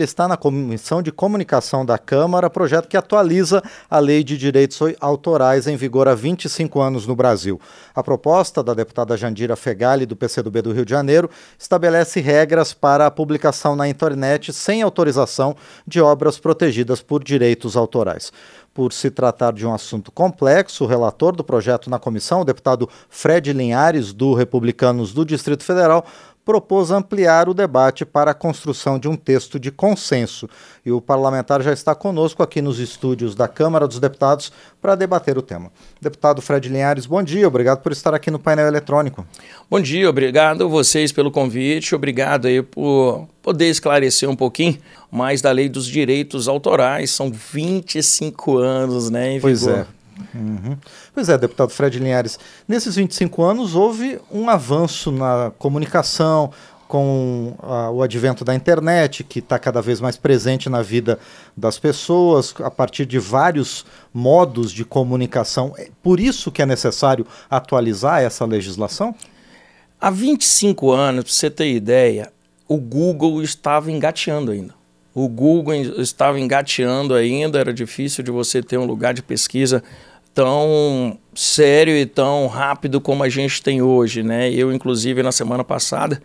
está na Comissão de Comunicação da Câmara, projeto que atualiza a Lei de Direitos Autorais em vigor há 25 anos no Brasil. A proposta da deputada Jandira Fegali, do PCdoB do Rio de Janeiro, estabelece regras para a publicação na internet sem autorização de obras protegidas por direitos autorais. Por se tratar de um assunto complexo, o relator do projeto na comissão, o deputado Fred Linhares, do Republicanos do Distrito Federal, propôs ampliar o debate para a construção de um texto de consenso. E o parlamentar já está conosco aqui nos estúdios da Câmara dos Deputados para debater o tema. Deputado Fred Linhares, bom dia, obrigado por estar aqui no painel eletrônico. Bom dia, obrigado a vocês pelo convite, obrigado aí por poder esclarecer um pouquinho mais da lei dos direitos autorais. São 25 anos, né, em pois vigor. É. Uhum. Pois é, deputado Fred Linhares, nesses 25 anos houve um avanço na comunicação, com uh, o advento da internet, que está cada vez mais presente na vida das pessoas, a partir de vários modos de comunicação. É por isso que é necessário atualizar essa legislação? Há 25 anos, para você ter ideia, o Google estava engateando ainda. O Google estava engateando ainda, era difícil de você ter um lugar de pesquisa tão sério e tão rápido como a gente tem hoje, né? Eu, inclusive, na semana passada,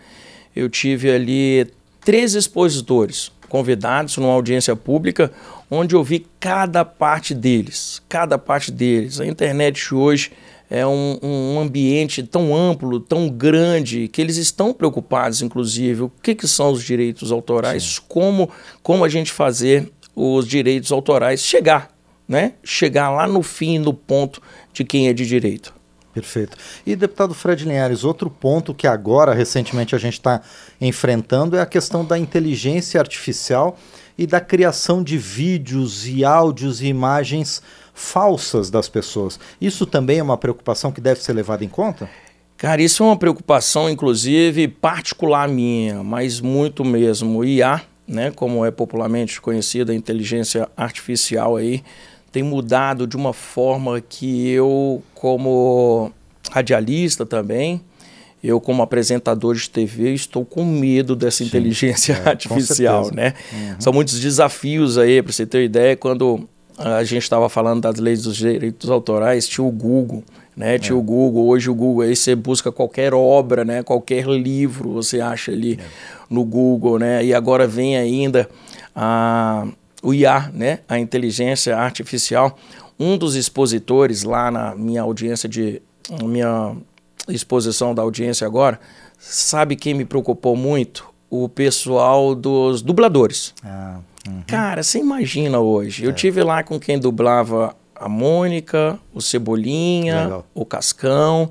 eu tive ali três expositores convidados numa audiência pública, onde eu vi cada parte deles, cada parte deles. A internet hoje é um, um ambiente tão amplo, tão grande, que eles estão preocupados, inclusive, o que, que são os direitos autorais, como, como a gente fazer os direitos autorais chegar né, chegar lá no fim, no ponto de quem é de direito. Perfeito. E, deputado Fred Linhares, outro ponto que agora, recentemente, a gente está enfrentando é a questão da inteligência artificial e da criação de vídeos e áudios e imagens falsas das pessoas. Isso também é uma preocupação que deve ser levada em conta? Cara, isso é uma preocupação, inclusive, particular minha, mas muito mesmo. O IA, né, como é popularmente conhecida, a inteligência artificial aí, tem mudado de uma forma que eu, como radialista também, eu como apresentador de TV estou com medo dessa Sim, inteligência é, artificial, né? Uhum. São muitos desafios aí, para você ter ideia, quando a gente estava falando das leis dos direitos autorais, tinha o Google, né? Tinha é. o Google, hoje o Google, aí você busca qualquer obra, né? Qualquer livro você acha ali é. no Google, né? E agora vem ainda a o IA, né, a inteligência artificial. Um dos expositores lá na minha audiência de minha exposição da audiência agora, sabe quem me preocupou muito? O pessoal dos dubladores. Ah, uhum. Cara, você imagina hoje. É. Eu tive lá com quem dublava a Mônica, o Cebolinha, Legal. o Cascão.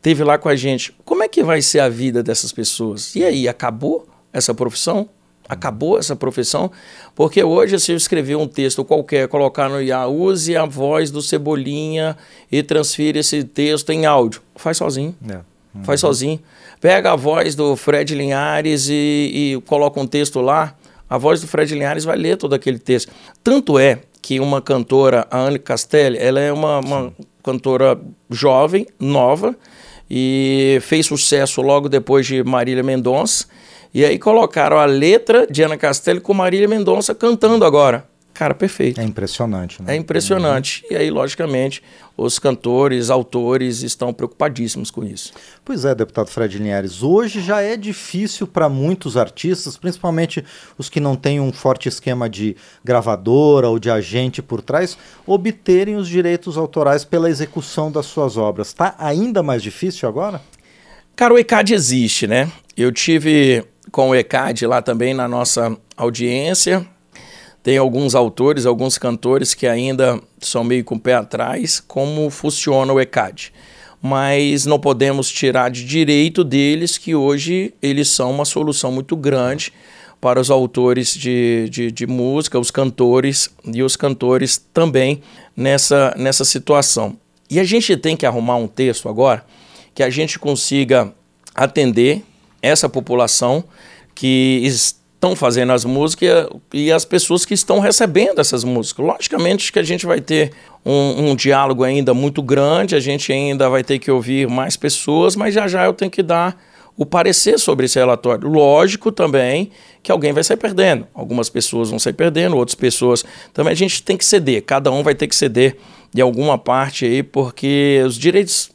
Teve lá com a gente. Como é que vai ser a vida dessas pessoas? E aí, acabou essa profissão? Acabou essa profissão, porque hoje, se eu escrever um texto qualquer, colocar no IA, use a voz do Cebolinha e transfira esse texto em áudio. Faz sozinho. É. Uhum. Faz sozinho. Pega a voz do Fred Linhares e, e coloca um texto lá. A voz do Fred Linhares vai ler todo aquele texto. Tanto é que uma cantora, a Anne Castelli, ela é uma, uma cantora jovem, nova, e fez sucesso logo depois de Marília Mendonça e aí colocaram a letra de Ana Castelli com Marília Mendonça cantando agora. Cara, perfeito. É impressionante, né? É impressionante. Uhum. E aí, logicamente, os cantores, autores estão preocupadíssimos com isso. Pois é, deputado Fred Linhares. Hoje já é difícil para muitos artistas, principalmente os que não têm um forte esquema de gravadora ou de agente por trás, obterem os direitos autorais pela execução das suas obras. Está ainda mais difícil agora? Cara, o ECAD existe, né? Eu tive com o ECAD lá também na nossa audiência. Tem alguns autores, alguns cantores que ainda são meio com o pé atrás, como funciona o ECAD. Mas não podemos tirar de direito deles que hoje eles são uma solução muito grande para os autores de, de, de música, os cantores e os cantores também nessa, nessa situação. E a gente tem que arrumar um texto agora que a gente consiga atender essa população que estão fazendo as músicas e as pessoas que estão recebendo essas músicas. Logicamente que a gente vai ter um, um, diálogo ainda muito grande, a gente ainda vai ter que ouvir mais pessoas, mas já já eu tenho que dar o parecer sobre esse relatório. Lógico também que alguém vai sair perdendo. Algumas pessoas vão sair perdendo, outras pessoas também. A gente tem que ceder, cada um vai ter que ceder de alguma parte aí, porque os direitos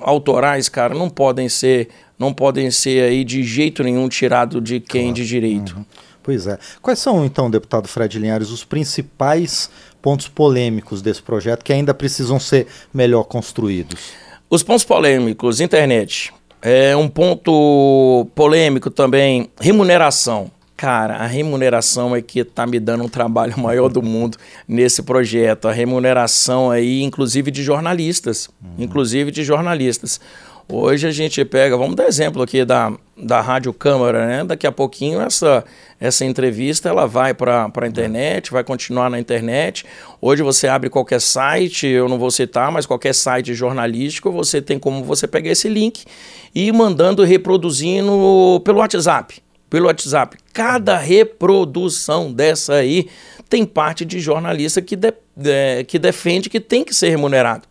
autorais, cara, não podem ser, não podem ser aí de jeito nenhum tirado de quem claro. de direito. Uhum. Pois é. Quais são, então, deputado Fred Linhares, os principais pontos polêmicos desse projeto que ainda precisam ser melhor construídos? Os pontos polêmicos, internet, é um ponto polêmico também, remuneração. Cara, a remuneração é que está me dando um trabalho maior do mundo nesse projeto. A remuneração aí, inclusive de jornalistas. Uhum. Inclusive de jornalistas. Hoje a gente pega, vamos dar exemplo aqui da, da Rádio Câmara, né? Daqui a pouquinho essa, essa entrevista ela vai para a internet, vai continuar na internet. Hoje você abre qualquer site, eu não vou citar, mas qualquer site jornalístico, você tem como você pegar esse link e ir mandando reproduzindo pelo WhatsApp. Pelo WhatsApp. Cada reprodução dessa aí tem parte de jornalista que, de, de, que defende que tem que ser remunerado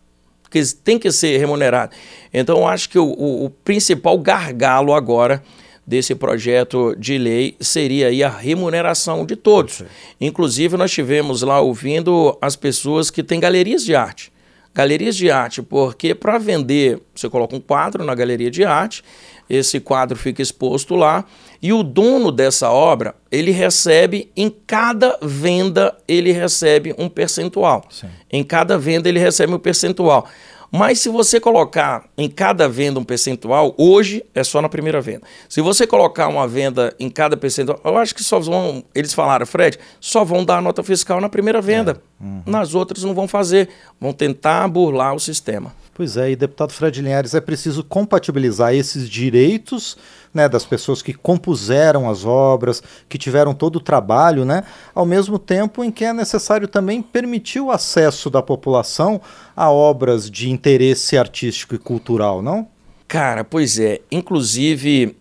que tem que ser remunerado. Então, eu acho que o, o, o principal gargalo agora desse projeto de lei seria aí a remuneração de todos. Inclusive, nós tivemos lá ouvindo as pessoas que têm galerias de arte. Galerias de arte, porque para vender, você coloca um quadro na galeria de arte, esse quadro fica exposto lá, e o dono dessa obra, ele recebe, em cada venda, ele recebe um percentual. Sim. Em cada venda, ele recebe um percentual. Mas se você colocar em cada venda um percentual, hoje é só na primeira venda. Se você colocar uma venda em cada percentual, eu acho que só vão, eles falaram, Fred, só vão dar a nota fiscal na primeira venda. É. Uhum. Nas outras não vão fazer, vão tentar burlar o sistema. Pois é, e deputado Fred Linhares, é preciso compatibilizar esses direitos né, das pessoas que compuseram as obras, que tiveram todo o trabalho, né, ao mesmo tempo em que é necessário também permitir o acesso da população a obras de interesse artístico e cultural, não? Cara, pois é. Inclusive,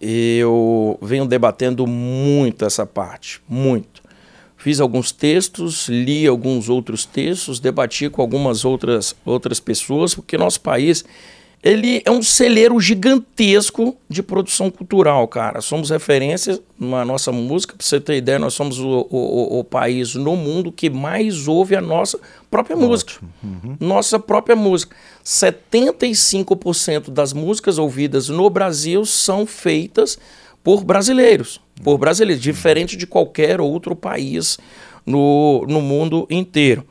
eu venho debatendo muito essa parte, muito. Fiz alguns textos, li alguns outros textos, debati com algumas outras, outras pessoas, porque nosso país ele é um celeiro gigantesco de produção cultural, cara. Somos referência na nossa música, para você ter ideia, nós somos o, o, o, país no mundo que mais ouve a nossa própria Ótimo. música. Uhum. Nossa própria música. 75% das músicas ouvidas no Brasil são feitas por brasileiros. Por brasileiros, diferente de qualquer outro país no, no mundo inteiro.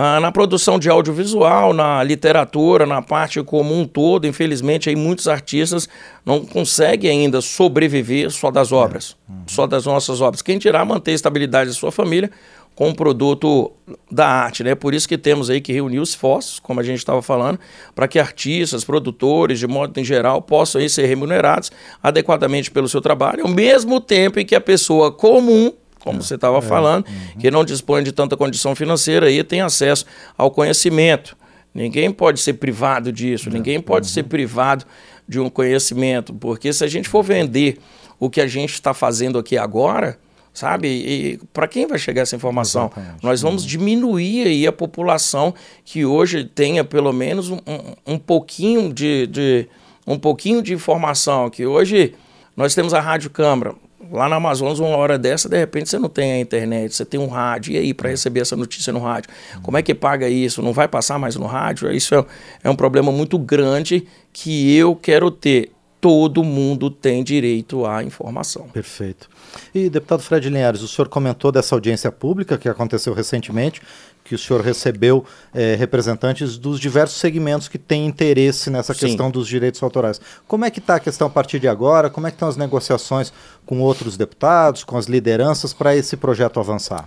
Ah, na produção de audiovisual, na literatura, na parte como um todo, infelizmente, aí muitos artistas não conseguem ainda sobreviver só das obras, é. uhum. só das nossas obras. Quem tirar manter a estabilidade da sua família com o produto da arte, né? Por isso que temos aí que reunir os esforços, como a gente estava falando, para que artistas, produtores, de modo em geral, possam aí ser remunerados adequadamente pelo seu trabalho, ao mesmo tempo em que a pessoa comum como é, você estava é, falando, uhum. que não dispõe de tanta condição financeira e tem acesso ao conhecimento. Ninguém pode ser privado disso, é, ninguém pode uhum. ser privado de um conhecimento, porque se a gente for vender o que a gente está fazendo aqui agora, sabe? E para quem vai chegar essa informação? Exatamente. Nós vamos uhum. diminuir aí a população que hoje tenha pelo menos um, um, um pouquinho de, de, um pouquinho de informação, que hoje nós temos a Rádio Câmara, lá na Amazonas, uma hora dessa, de repente você não tem a internet, você tem um rádio, e aí para receber essa notícia no rádio? Como é que paga isso? Não vai passar mais no rádio? Isso é, é um problema muito grande que eu quero ter. Todo mundo tem direito à informação. Perfeito. E, deputado Fred Linhares, o senhor comentou dessa audiência pública que aconteceu recentemente que o senhor recebeu é, representantes dos diversos segmentos que têm interesse nessa Sim. questão dos direitos autorais. Como é que está a questão a partir de agora? Como é que estão as negociações com outros deputados, com as lideranças para esse projeto avançar?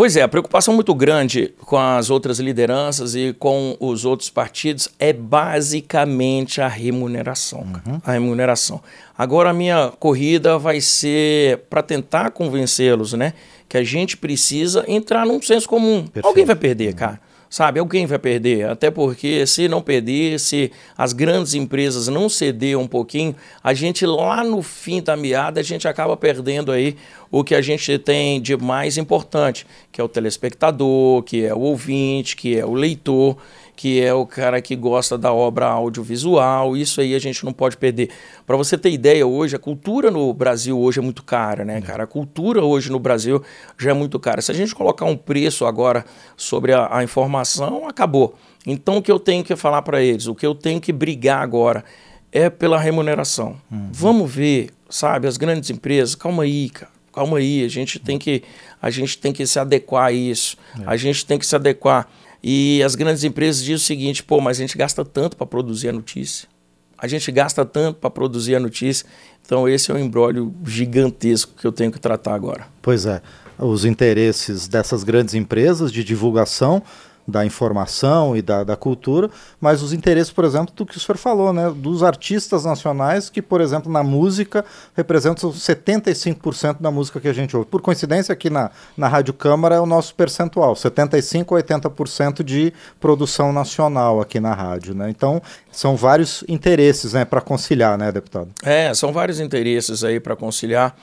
Pois é, a preocupação muito grande com as outras lideranças e com os outros partidos é basicamente a remuneração. Uhum. A remuneração. Agora a minha corrida vai ser para tentar convencê-los, né? que a gente precisa entrar num senso comum. Perfeito. Alguém vai perder, cara. Sabe? Alguém vai perder, até porque se não perder, se as grandes empresas não ceder um pouquinho, a gente lá no fim da meada, a gente acaba perdendo aí o que a gente tem de mais importante, que é o telespectador, que é o ouvinte, que é o leitor que é o cara que gosta da obra audiovisual. Isso aí a gente não pode perder. Para você ter ideia, hoje a cultura no Brasil hoje é muito cara, né, cara? A cultura hoje no Brasil já é muito cara. Se a gente colocar um preço agora sobre a, a informação, acabou. Então o que eu tenho que falar para eles, o que eu tenho que brigar agora é pela remuneração. Uhum. Vamos ver, sabe, as grandes empresas, calma aí, cara. Calma aí, a gente tem que a gente tem que se adequar a isso. É. A gente tem que se adequar e as grandes empresas dizem o seguinte: pô, mas a gente gasta tanto para produzir a notícia. A gente gasta tanto para produzir a notícia. Então, esse é um embrólio gigantesco que eu tenho que tratar agora. Pois é. Os interesses dessas grandes empresas de divulgação da informação e da, da cultura, mas os interesses, por exemplo, do que o senhor falou, né, dos artistas nacionais que, por exemplo, na música representam 75% da música que a gente ouve. Por coincidência, aqui na, na Rádio Câmara é o nosso percentual, 75% a 80% de produção nacional aqui na rádio, né? Então, são vários interesses, né, para conciliar, né, deputado? É, são vários interesses aí para conciliar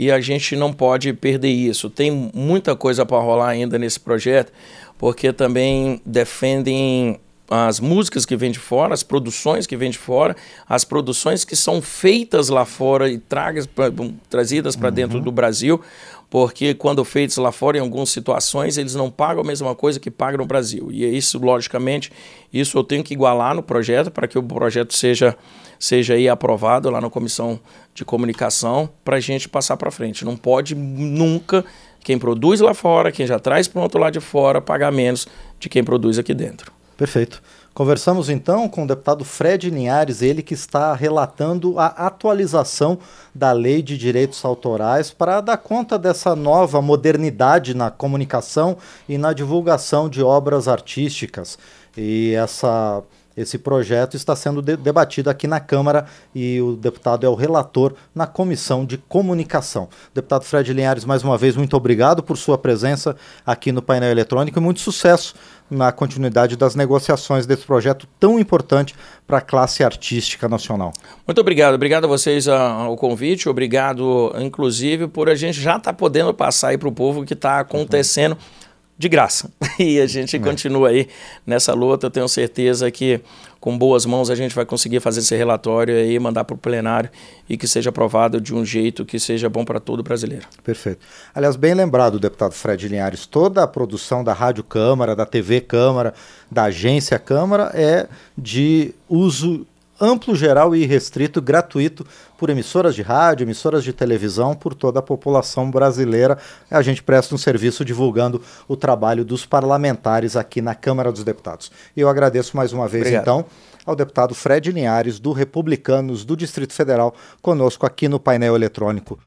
e a gente não pode perder isso. Tem muita coisa para rolar ainda nesse projeto porque também defendem as músicas que vêm de fora, as produções que vêm de fora, as produções que são feitas lá fora e tragas, pra, trazidas para uhum. dentro do Brasil, porque quando feitos lá fora, em algumas situações, eles não pagam a mesma coisa que pagam no Brasil. E é isso, logicamente, isso eu tenho que igualar no projeto para que o projeto seja, seja aí aprovado lá na Comissão de Comunicação para a gente passar para frente. Não pode nunca quem produz lá fora, quem já traz pronto lá de fora, pagar menos de quem produz aqui dentro. Perfeito. Conversamos então com o deputado Fred Linhares, ele que está relatando a atualização da Lei de Direitos Autorais para dar conta dessa nova modernidade na comunicação e na divulgação de obras artísticas. E essa esse projeto está sendo de debatido aqui na Câmara e o deputado é o relator na Comissão de Comunicação. Deputado Fred Linhares, mais uma vez, muito obrigado por sua presença aqui no painel eletrônico e muito sucesso na continuidade das negociações desse projeto tão importante para a classe artística nacional. Muito obrigado, obrigado a vocês ao convite, obrigado inclusive por a gente já estar tá podendo passar aí para o povo o que está acontecendo. Uhum de graça. E a gente é. continua aí nessa luta. Eu tenho certeza que com boas mãos a gente vai conseguir fazer esse relatório e mandar para o plenário e que seja aprovado de um jeito que seja bom para todo brasileiro. Perfeito. Aliás, bem lembrado, deputado Fred Linhares, toda a produção da Rádio Câmara, da TV Câmara, da Agência Câmara é de uso amplo, geral e restrito, gratuito por emissoras de rádio, emissoras de televisão, por toda a população brasileira. A gente presta um serviço divulgando o trabalho dos parlamentares aqui na Câmara dos Deputados. E eu agradeço mais uma vez, Obrigado. então, ao deputado Fred Linhares, do Republicanos do Distrito Federal, conosco aqui no painel eletrônico